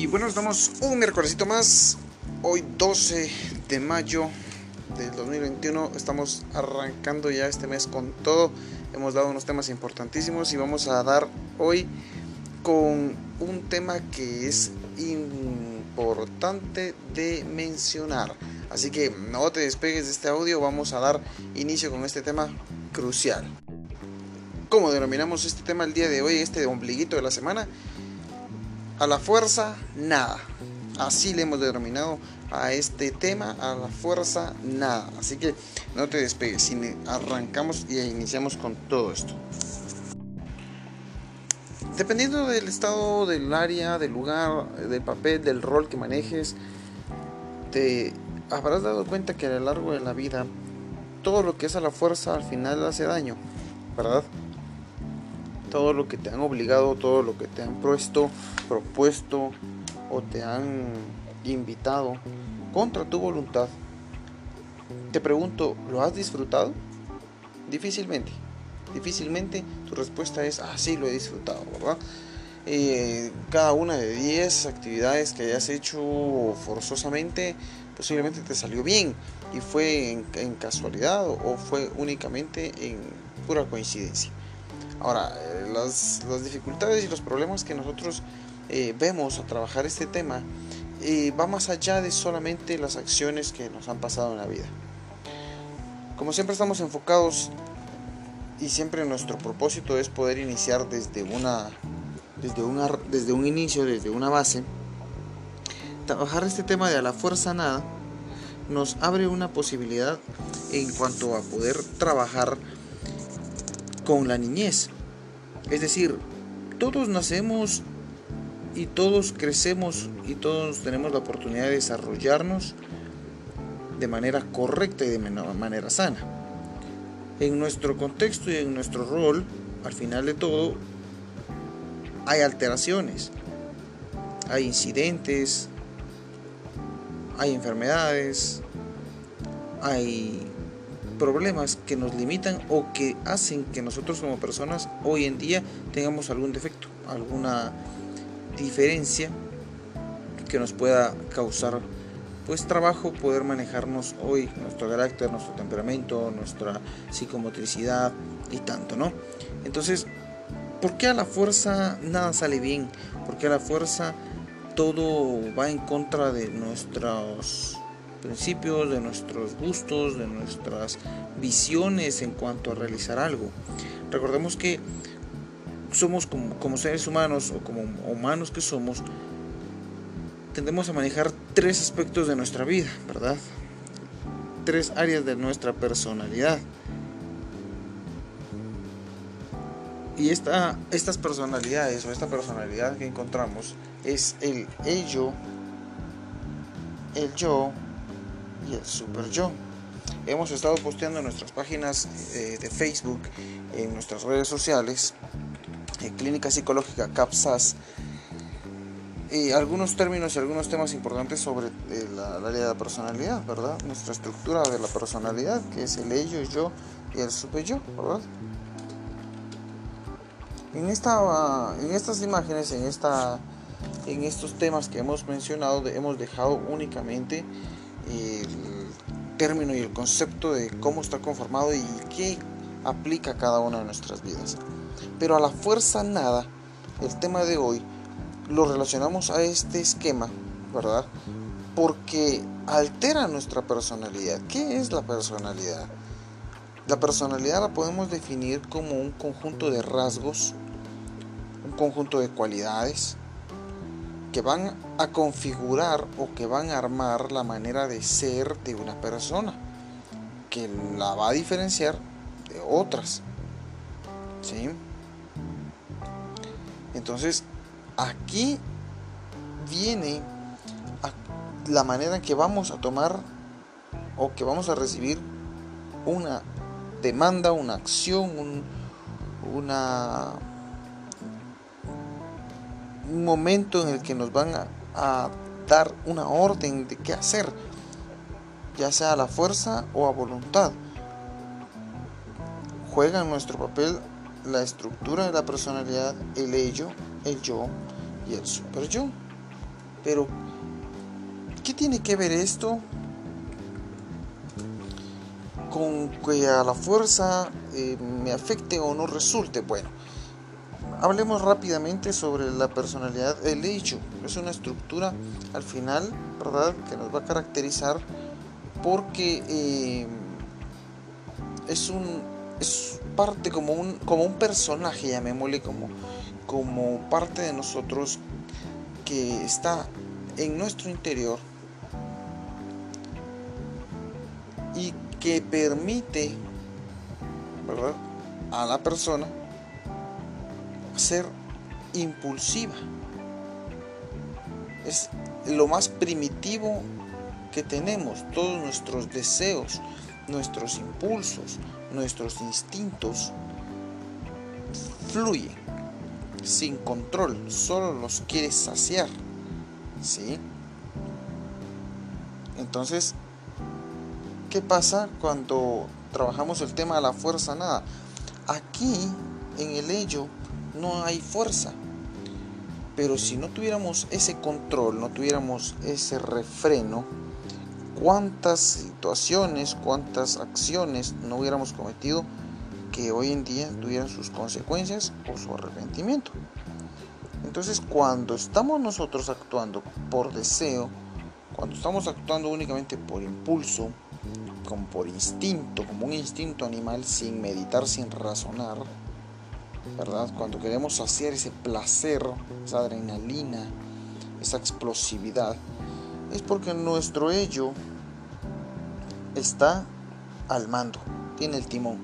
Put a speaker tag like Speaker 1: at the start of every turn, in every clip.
Speaker 1: Y bueno, estamos un miércolesito más. Hoy 12 de mayo del 2021. Estamos arrancando ya este mes con todo. Hemos dado unos temas importantísimos y vamos a dar hoy con un tema que es importante de mencionar. Así que no te despegues de este audio, vamos a dar inicio con este tema crucial. ¿Cómo denominamos este tema el día de hoy, este ombliguito de la semana? A la fuerza, nada. Así le hemos denominado a este tema, a la fuerza, nada. Así que no te despegues, arrancamos y iniciamos con todo esto. Dependiendo del estado del área, del lugar, del papel, del rol que manejes, te habrás dado cuenta que a lo largo de la vida todo lo que es a la fuerza al final hace daño, ¿verdad? Todo lo que te han obligado, todo lo que te han puesto, propuesto o te han invitado contra tu voluntad. Te pregunto, ¿lo has disfrutado? Difícilmente. Difícilmente tu respuesta es, ah, sí, lo he disfrutado, ¿verdad? Eh, cada una de 10 actividades que hayas hecho forzosamente, posiblemente te salió bien y fue en casualidad o fue únicamente en pura coincidencia. Ahora, eh, las, dificultades y los problemas que nosotros eh, vemos a trabajar este tema eh, va más allá de solamente las acciones que nos han pasado en la vida. Como siempre estamos enfocados y siempre nuestro propósito es poder iniciar desde una desde, una, desde un inicio, desde una base. Trabajar este tema de a la fuerza nada nos abre una posibilidad en cuanto a poder trabajar con la niñez. Es decir, todos nacemos y todos crecemos y todos tenemos la oportunidad de desarrollarnos de manera correcta y de manera sana. En nuestro contexto y en nuestro rol, al final de todo, hay alteraciones, hay incidentes, hay enfermedades, hay problemas que nos limitan o que hacen que nosotros como personas hoy en día tengamos algún defecto, alguna diferencia que nos pueda causar pues trabajo poder manejarnos hoy nuestro carácter, nuestro temperamento, nuestra psicomotricidad y tanto, ¿no? Entonces, ¿por qué a la fuerza nada sale bien? ¿Por qué a la fuerza todo va en contra de nuestros principios, de nuestros gustos, de nuestras visiones en cuanto a realizar algo. Recordemos que somos como, seres humanos o como humanos que somos, tendemos a manejar tres aspectos de nuestra vida, ¿verdad? Tres áreas de nuestra personalidad. Y esta, estas personalidades o esta personalidad que encontramos es el ello, el yo el super yo. Hemos estado posteando en nuestras páginas eh, de Facebook, en nuestras redes sociales, en Clínica Psicológica CAPSAS, y algunos términos y algunos temas importantes sobre eh, la, área de la personalidad, ¿verdad? Nuestra estructura de la personalidad, que es el ello, yo y el super yo, ¿verdad? En, esta, en estas imágenes, en, esta, en estos temas que hemos mencionado, hemos dejado únicamente el término y el concepto de cómo está conformado y qué aplica cada una de nuestras vidas. Pero a la fuerza nada, el tema de hoy lo relacionamos a este esquema, ¿verdad? Porque altera nuestra personalidad. ¿Qué es la personalidad? La personalidad la podemos definir como un conjunto de rasgos, un conjunto de cualidades, que van a configurar o que van a armar la manera de ser de una persona, que la va a diferenciar de otras. ¿Sí? Entonces, aquí viene la manera en que vamos a tomar o que vamos a recibir una demanda, una acción, una un momento en el que nos van a, dar una orden de qué hacer, ya sea a la fuerza o a voluntad. Juega en nuestro papel la estructura de la personalidad, el ello, el yo y el super yo. Pero, ¿qué tiene que ver esto con que a la fuerza eh, me afecte o no resulte? Bueno, hablemos rápidamente sobre la personalidad. El hecho es una estructura al final, ¿verdad?, que nos va a caracterizar porque eh, es un es parte como un como un personaje llamémosle como como parte de nosotros que está en nuestro interior y que permite ¿verdad? a la persona ser impulsiva es lo más primitivo que tenemos todos nuestros deseos nuestros impulsos nuestros instintos fluyen sin control, solo los quiere saciar. ¿Sí? Entonces, ¿qué pasa cuando trabajamos el tema de la fuerza? Nada. Aquí, en el ello, no hay fuerza. Pero si no tuviéramos ese control, no tuviéramos ese refreno, cuántas situaciones, cuántas acciones no hubiéramos cometido que hoy en día tuvieran sus consecuencias o su arrepentimiento. Entonces cuando estamos nosotros actuando por deseo, cuando estamos actuando únicamente por impulso, como por instinto, como un instinto animal sin meditar, sin razonar, ¿verdad? Cuando queremos saciar ese placer, esa adrenalina, esa explosividad, es porque nuestro ello está al mando, tiene el timón.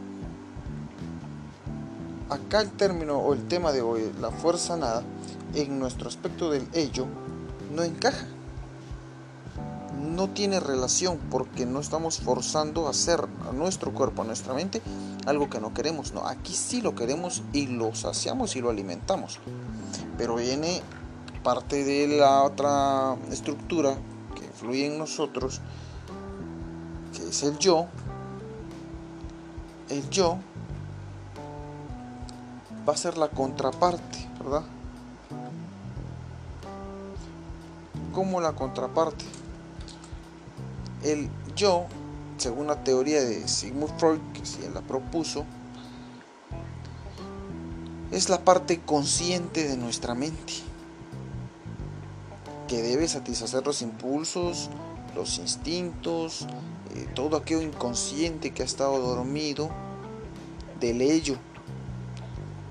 Speaker 1: Acá el término o el tema de hoy, la fuerza nada, en nuestro aspecto del ello, no encaja. No tiene relación porque no estamos forzando a hacer a nuestro cuerpo, a nuestra mente, algo que no queremos. No, aquí sí lo queremos y lo saciamos y lo alimentamos. Pero viene parte de la otra estructura que fluye en nosotros, que es el yo, el yo va a ser la contraparte, ¿verdad? Como la contraparte. El yo, según la teoría de Sigmund Freud, que él la propuso, es la parte consciente de nuestra mente, que debe satisfacer los impulsos, los instintos, eh, todo aquello inconsciente que ha estado dormido del ello,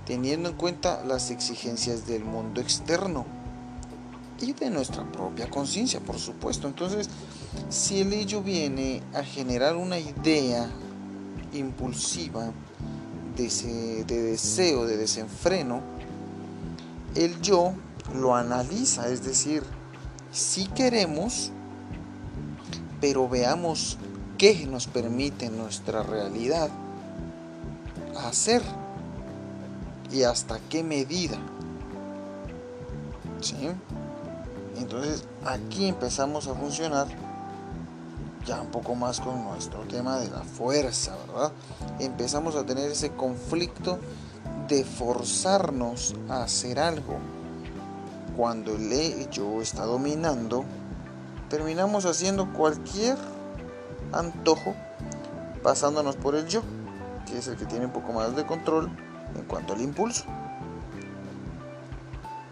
Speaker 1: teniendo en cuenta las exigencias del mundo externo y de nuestra propia conciencia, por supuesto. Entonces, si el ello viene a generar una idea impulsiva de, de deseo, de desenfreno, el yo lo analiza, es decir, si queremos, pero veamos qué nos permite nuestra realidad hacer y hasta qué medida. ¿Sí? Entonces aquí empezamos a funcionar ya un poco más con nuestro tema de la fuerza, ¿verdad? Empezamos a tener ese conflicto de forzarnos a hacer algo. Cuando el hecho está dominando, terminamos haciendo cualquier antojo pasándonos por el yo, que es el que tiene un poco más de control en cuanto al impulso.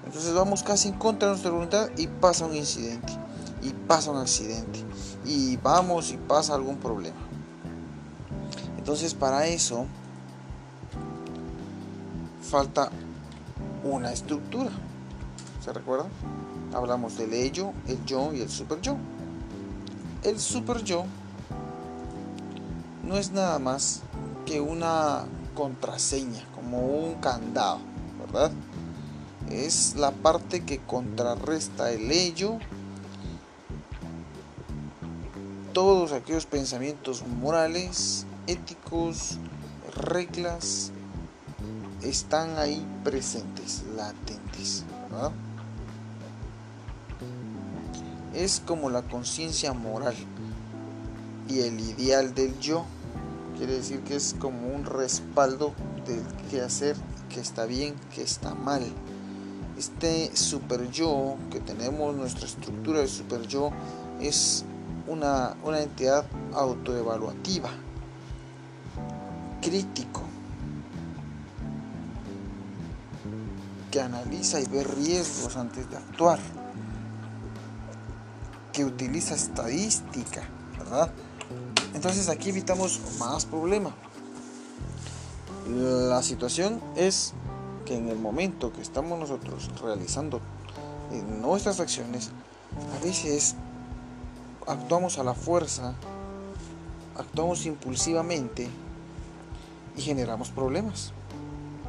Speaker 1: Entonces vamos casi en contra de nuestra voluntad y pasa un incidente, y pasa un accidente, y vamos y pasa algún problema. Entonces para eso falta una estructura. ¿Se recuerda? Hablamos del ello, el yo y el super yo. El super yo no es nada más que una contraseña, como un candado, ¿verdad? Es la parte que contrarresta el ello, todos aquellos pensamientos morales, éticos, reglas, están ahí presentes, latentes. Es como la conciencia moral y el ideal del yo. Quiere decir que es como un respaldo del qué hacer, que está bien, que está mal. este super yo que tenemos, nuestra estructura de super yo, es una, una entidad autoevaluativa, crítico, que analiza y ve riesgos antes de actuar, que utiliza estadística, ¿verdad? Entonces aquí evitamos más problema. La situación es que en el momento que estamos nosotros realizando eh, nuestras acciones, a veces actuamos a la fuerza, actuamos impulsivamente y generamos problemas.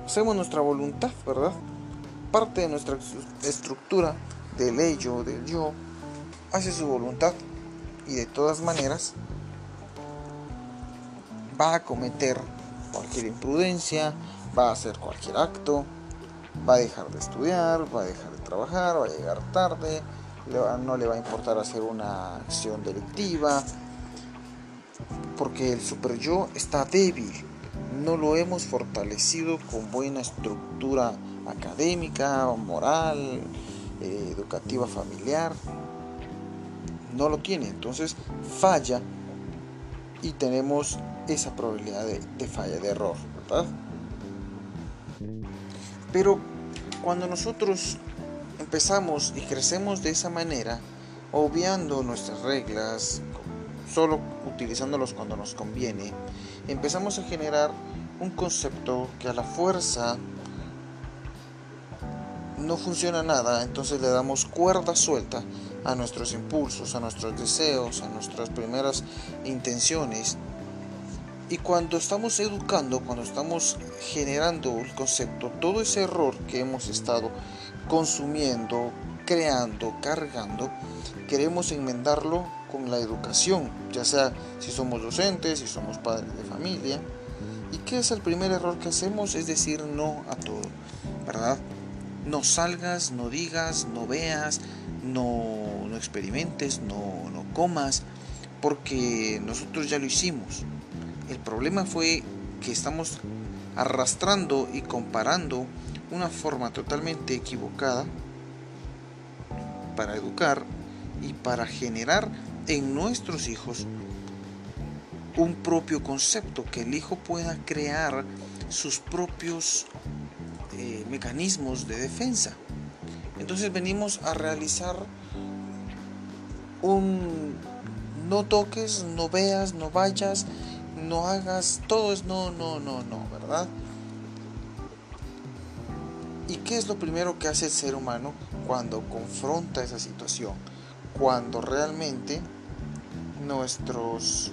Speaker 1: Hacemos nuestra voluntad, ¿verdad? Parte de nuestra estructura del ello, del yo, hace su voluntad y de todas maneras va a cometer cualquier imprudencia, va a hacer cualquier acto, va a dejar de estudiar, va a dejar de trabajar, va a llegar tarde, no le va a importar hacer una acción delictiva, porque el super yo está débil, no lo hemos fortalecido con buena estructura académica, moral, eh, educativa familiar, no lo tiene, entonces falla y tenemos esa probabilidad de, falla, de error, ¿verdad? Pero cuando nosotros empezamos y crecemos de esa manera, obviando nuestras reglas, solo utilizándolos cuando nos conviene, empezamos a generar un concepto que a la fuerza no funciona nada, entonces le damos cuerda suelta a nuestros impulsos, a nuestros deseos, a nuestras primeras intenciones. Y cuando estamos educando, cuando estamos generando el concepto, todo ese error que hemos estado consumiendo, creando, cargando, queremos enmendarlo con la educación, ya sea si somos docentes, si somos padres de familia. ¿Y qué es el primer error que hacemos? Es decir no a todo, ¿verdad? No salgas, no digas, no veas, no, no experimentes, no, no comas, porque nosotros ya lo hicimos. El problema fue que estamos arrastrando y comparando una forma totalmente equivocada para educar y para generar en nuestros hijos un propio concepto, que el hijo pueda crear sus propios eh, mecanismos de defensa. Entonces venimos a realizar un no toques, no veas, no vayas, no hagas, todo es no, no, no, no, ¿verdad? ¿Y qué es lo primero que hace el ser humano cuando confronta esa situación? Cuando realmente nuestros,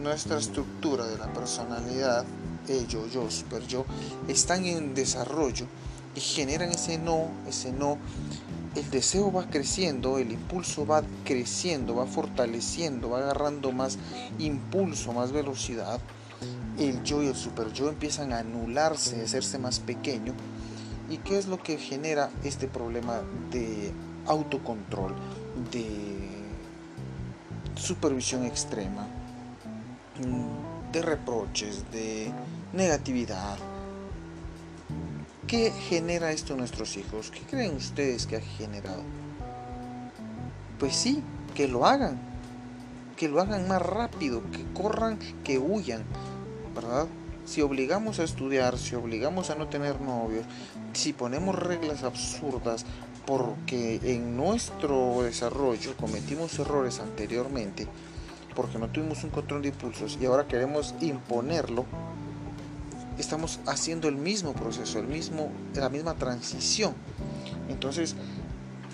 Speaker 1: nuestra estructura de la personalidad, ello, yo, super yo, están en desarrollo y generan ese no, ese no el deseo va creciendo, el impulso va creciendo, va fortaleciendo, va agarrando más impulso, más velocidad, el yo y el super yo empiezan a anularse, a hacerse más pequeño. ¿Y qué es lo que genera este problema de autocontrol, de supervisión extrema, de reproches, de negatividad? ¿Qué genera esto a nuestros hijos? ¿Qué creen ustedes que ha generado? Pues sí, que lo hagan, que lo hagan más rápido, que corran, que huyan, ¿verdad? Si obligamos a estudiar, si obligamos a no tener novios, si ponemos reglas absurdas porque en nuestro desarrollo cometimos errores anteriormente, porque no tuvimos un control de impulsos y ahora queremos imponerlo, estamos haciendo el mismo proceso, el mismo, la misma transición. Entonces,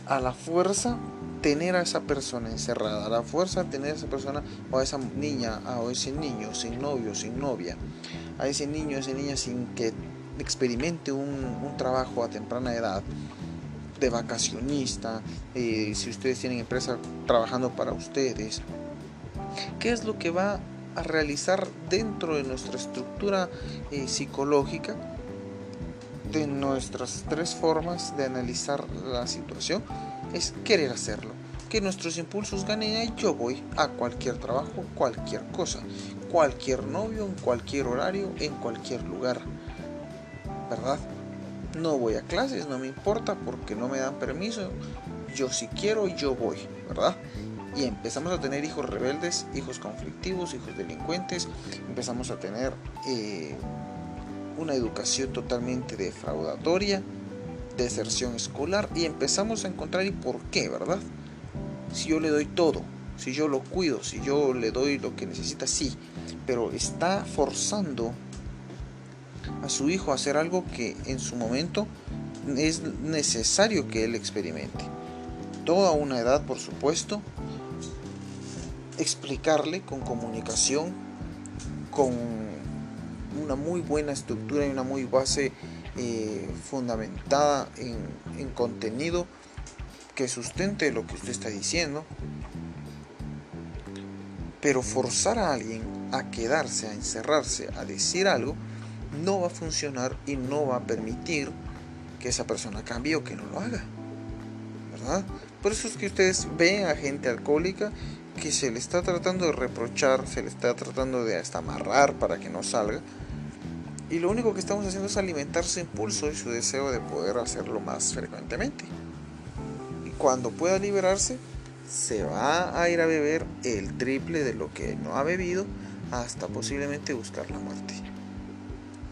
Speaker 1: a la fuerza tener a esa persona encerrada, la fuerza tener a esa persona o a esa niña o a ese niño sin novio, sin novia, a ese niño, a esa niña sin que experimente un, trabajo a temprana edad de vacacionista, eh, si ustedes tienen empresa trabajando para ustedes, ¿qué es lo que va a realizar dentro de nuestra estructura eh, psicológica, de nuestras tres formas de analizar la situación, es querer hacerlo. Que nuestros impulsos ganen y yo voy a cualquier trabajo, cualquier cosa, cualquier novio, en cualquier horario, en cualquier lugar. ¿Verdad? No voy a clases, no me importa porque no me dan permiso. Yo si quiero, yo voy, ¿verdad? Y empezamos a tener hijos rebeldes, hijos conflictivos, hijos delincuentes. Empezamos a tener eh, una educación totalmente defraudatoria, deserción escolar y empezamos a encontrar y por qué, ¿verdad? Si yo le doy todo, si yo lo cuido, si yo le doy lo que necesita, sí, pero está forzando a su hijo a hacer algo que en su momento es necesario que él experimente. Toda una edad, por supuesto, explicarle con comunicación, con una muy buena estructura y una muy base eh, fundamentada en, en contenido que sustente lo que usted está diciendo. Pero forzar a alguien a quedarse, a encerrarse, a decir algo, no va a funcionar y no va a permitir que esa persona cambie o que no lo haga. ¿Verdad? Por eso es que ustedes ven a gente alcohólica que se le está tratando de reprochar, se le está tratando de hasta amarrar para que no salga. Y lo único que estamos haciendo es alimentar su impulso y su deseo de poder hacerlo más frecuentemente. Y cuando pueda liberarse, se va a ir a beber el triple de lo que no ha bebido hasta posiblemente buscar la muerte.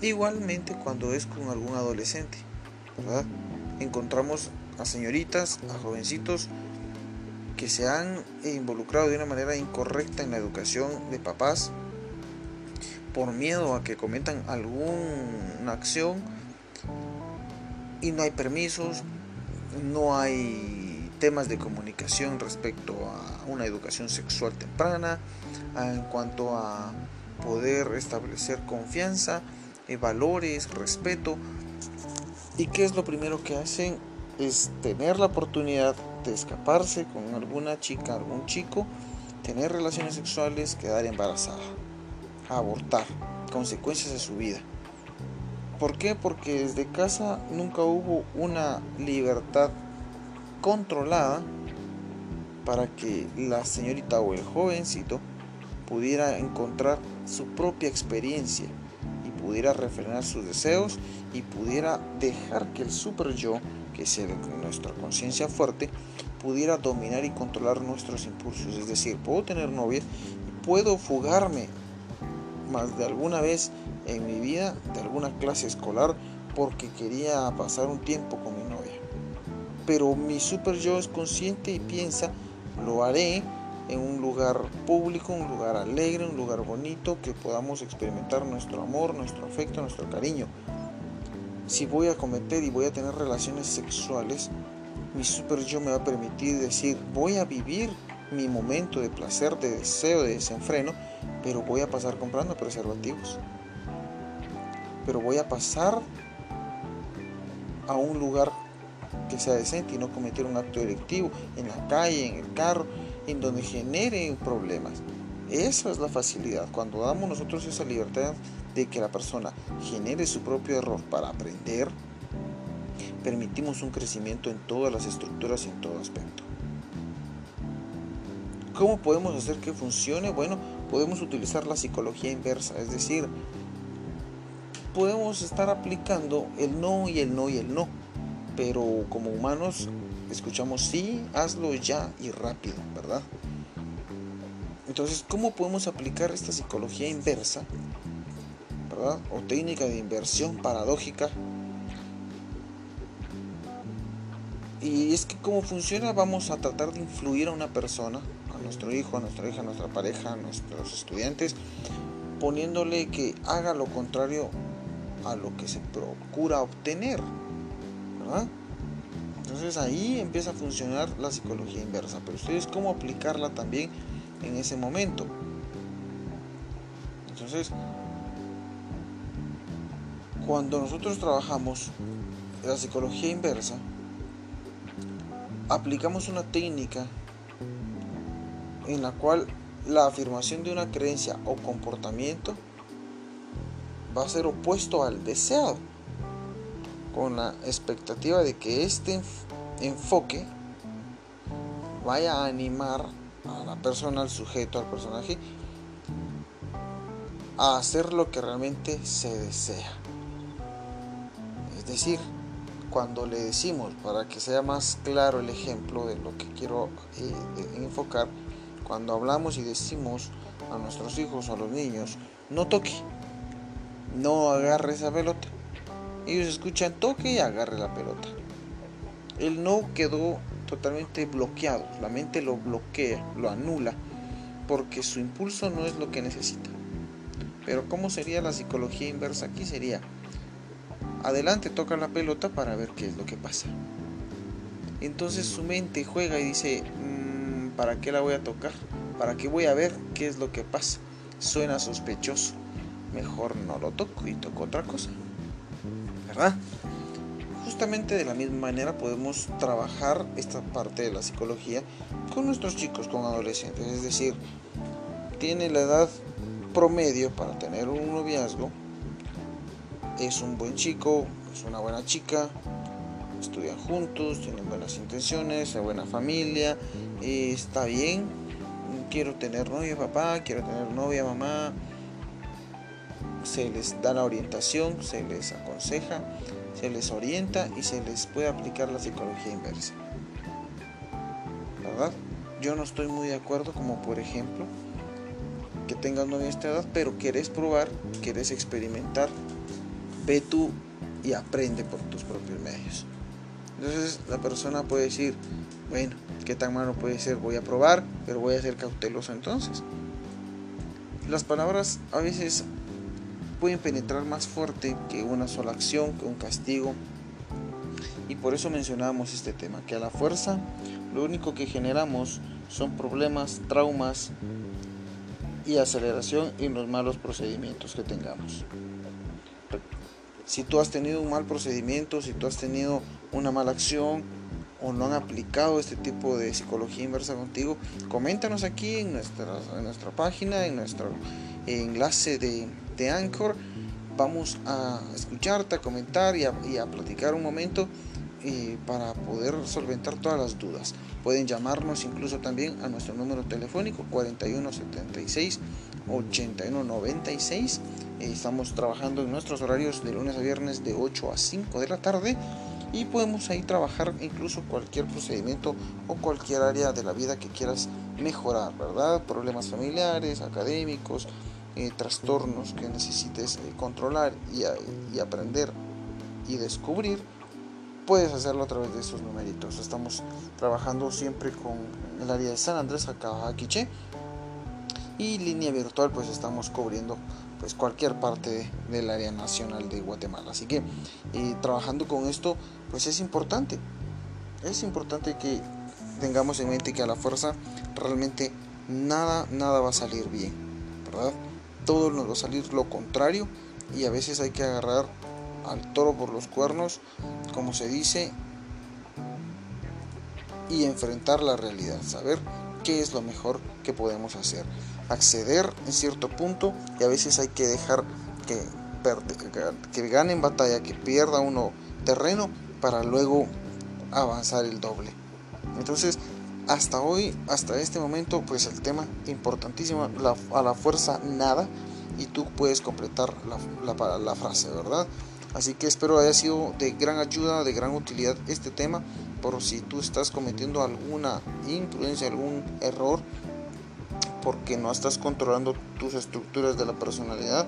Speaker 1: Igualmente cuando es con algún adolescente, ¿verdad? Encontramos a señoritas, a jovencitos que se han involucrado de una manera incorrecta en la educación de papás por miedo a que cometan alguna acción y no hay permisos, no hay temas de comunicación respecto a una educación sexual temprana, en cuanto a poder establecer confianza, eh, valores, respeto. ¿Y qué es lo primero que hacen? Es tener la oportunidad de escaparse con alguna chica, algún chico, tener relaciones sexuales, quedar embarazada, abortar, consecuencias de su vida. ¿Por qué? Porque desde casa nunca hubo una libertad controlada para que la señorita o el jovencito pudiera encontrar su propia experiencia y pudiera refrenar sus deseos y pudiera dejar que el super yo que es nuestra conciencia fuerte, pudiera dominar y controlar nuestros impulsos. Es decir, puedo tener novia y puedo fugarme más de alguna vez en mi vida de alguna clase escolar porque quería pasar un tiempo con mi novia. Pero mi super yo es consciente y piensa, lo haré en un lugar público, un lugar alegre, un lugar bonito, que podamos experimentar nuestro amor, nuestro afecto, nuestro cariño si voy a cometer y voy a tener relaciones sexuales, mi super yo me va a permitir decir, voy a vivir mi momento de placer, de deseo, de desenfreno, pero voy a pasar comprando preservativos. Pero voy a pasar a un lugar que sea decente y no cometer un acto delictivo en la calle, en el carro, en donde genere problemas. Esa es la facilidad. Cuando damos nosotros esa libertad de que la persona genere su propio error para aprender, permitimos un crecimiento en todas las estructuras y en todo aspecto. ¿Cómo podemos hacer que funcione? Bueno, podemos utilizar la psicología inversa, es decir, podemos estar aplicando el no y el no y el no, pero como humanos escuchamos sí, hazlo ya y rápido, ¿verdad? Entonces, ¿cómo podemos aplicar esta psicología inversa o técnica de inversión paradójica. Y es que cómo funciona, vamos a tratar de influir a una persona, nuestro hijo, a nuestra hija, a nuestra pareja, a nuestros estudiantes, poniéndole que haga lo contrario a lo que se procura obtener. Entonces ahí empieza a funcionar la psicología inversa, pero ustedes cómo aplicarla también en ese momento. Entonces, cuando nosotros trabajamos la psicología inversa, aplicamos una técnica en la cual la afirmación de una creencia o comportamiento va a ser opuesto al deseado, con la expectativa de que este enfoque vaya a animar a la persona, al sujeto, al personaje, a hacer lo que realmente se desea. Es decir, cuando le decimos, para que sea más claro el ejemplo de lo que quiero eh, enfocar, cuando hablamos y decimos a nuestros hijos o a los niños, no toque, no agarre esa pelota. Ellos escuchan toque y agarre la pelota. El no quedó totalmente bloqueado, la mente lo bloquea, lo anula, porque su impulso no es lo que necesita. Pero ¿cómo sería la psicología inversa aquí? Sería, adelante toca la pelota para ver qué es lo que pasa. Entonces su mente juega y dice, ¿para qué la voy a tocar? ¿Para qué voy a ver qué es lo que pasa? Suena sospechoso. Mejor no lo toco y toco otra cosa. ¿Verdad? Justamente de la misma manera podemos trabajar esta parte de la psicología con nuestros chicos, con adolescentes. Es decir, tiene la edad promedio para tener un noviazgo, es un buen chico, es una buena chica, estudian juntos, tienen buenas intenciones, buena familia, está bien, quiero tener novia papá, quiero tener novia mamá, se les da la orientación, se les aconseja, se les orienta y se les puede aplicar la psicología inversa. ¿Verdad? Yo no estoy muy de acuerdo como por ejemplo que tengas novia a esta edad, pero quieres probar, quieres experimentar, ve tú y aprende por tus propios medios. Entonces la persona puede decir, bueno, ¿qué tan malo puede ser? Voy a probar, pero voy a ser cauteloso entonces. Las palabras a veces pueden penetrar más fuerte que una sola acción, que un castigo. Y por eso mencionamos este tema, que a la fuerza lo único que generamos son problemas, traumas, y aceleración en los malos procedimientos que tengamos. Si tú has tenido un mal procedimiento, si tú has tenido una mala acción o no han aplicado este tipo de psicología inversa contigo, coméntanos aquí en nuestra, en nuestra página, en nuestro enlace de, de Anchor. Vamos a escucharte, a comentar y a, a platicar un momento eh, para poder solventar todas las dudas. Pueden llamarnos incluso también a nuestro número telefónico 4176 8196. Eh, estamos trabajando en nuestros horarios de lunes a viernes de 8 a 5 de la tarde y podemos ahí trabajar incluso cualquier procedimiento o cualquier área de la vida que quieras mejorar, ¿verdad? Problemas familiares, académicos, eh, trastornos que necesites controlar y, y aprender y descubrir puedes hacerlo a través de esos numeritos. Estamos trabajando siempre con el área de San Andrés, acá Quiche. Y línea virtual, pues estamos cubriendo pues cualquier parte del área nacional de Guatemala. Así que eh, trabajando con esto, pues es importante. Es importante que tengamos en mente que a la fuerza realmente nada, nada va a salir bien, ¿verdad? Todo nos va a salir lo contrario y a veces hay que agarrar al toro por los cuernos, como se dice, y enfrentar la realidad, saber qué es lo mejor que podemos hacer. Acceder en cierto punto y a veces hay que dejar que, que gane en batalla, que pierda uno terreno para luego avanzar el doble. Entonces, hasta hoy, hasta este momento, pues el tema importantísimo, a la fuerza nada, y tú puedes completar la, la, la frase, ¿verdad? Así que espero haya sido de gran ayuda, de gran utilidad este tema, por si tú estás cometiendo alguna imprudencia, algún error, porque no estás controlando tus estructuras de la personalidad,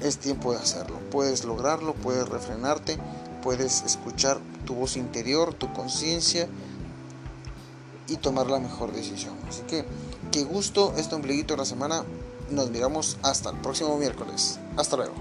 Speaker 1: es tiempo de hacerlo. Puedes lograrlo, puedes refrenarte, puedes escuchar tu voz interior, tu conciencia y tomar la mejor decisión. Así que, qué gusto este ombliguito de la semana. Nos miramos hasta el próximo miércoles. Hasta luego.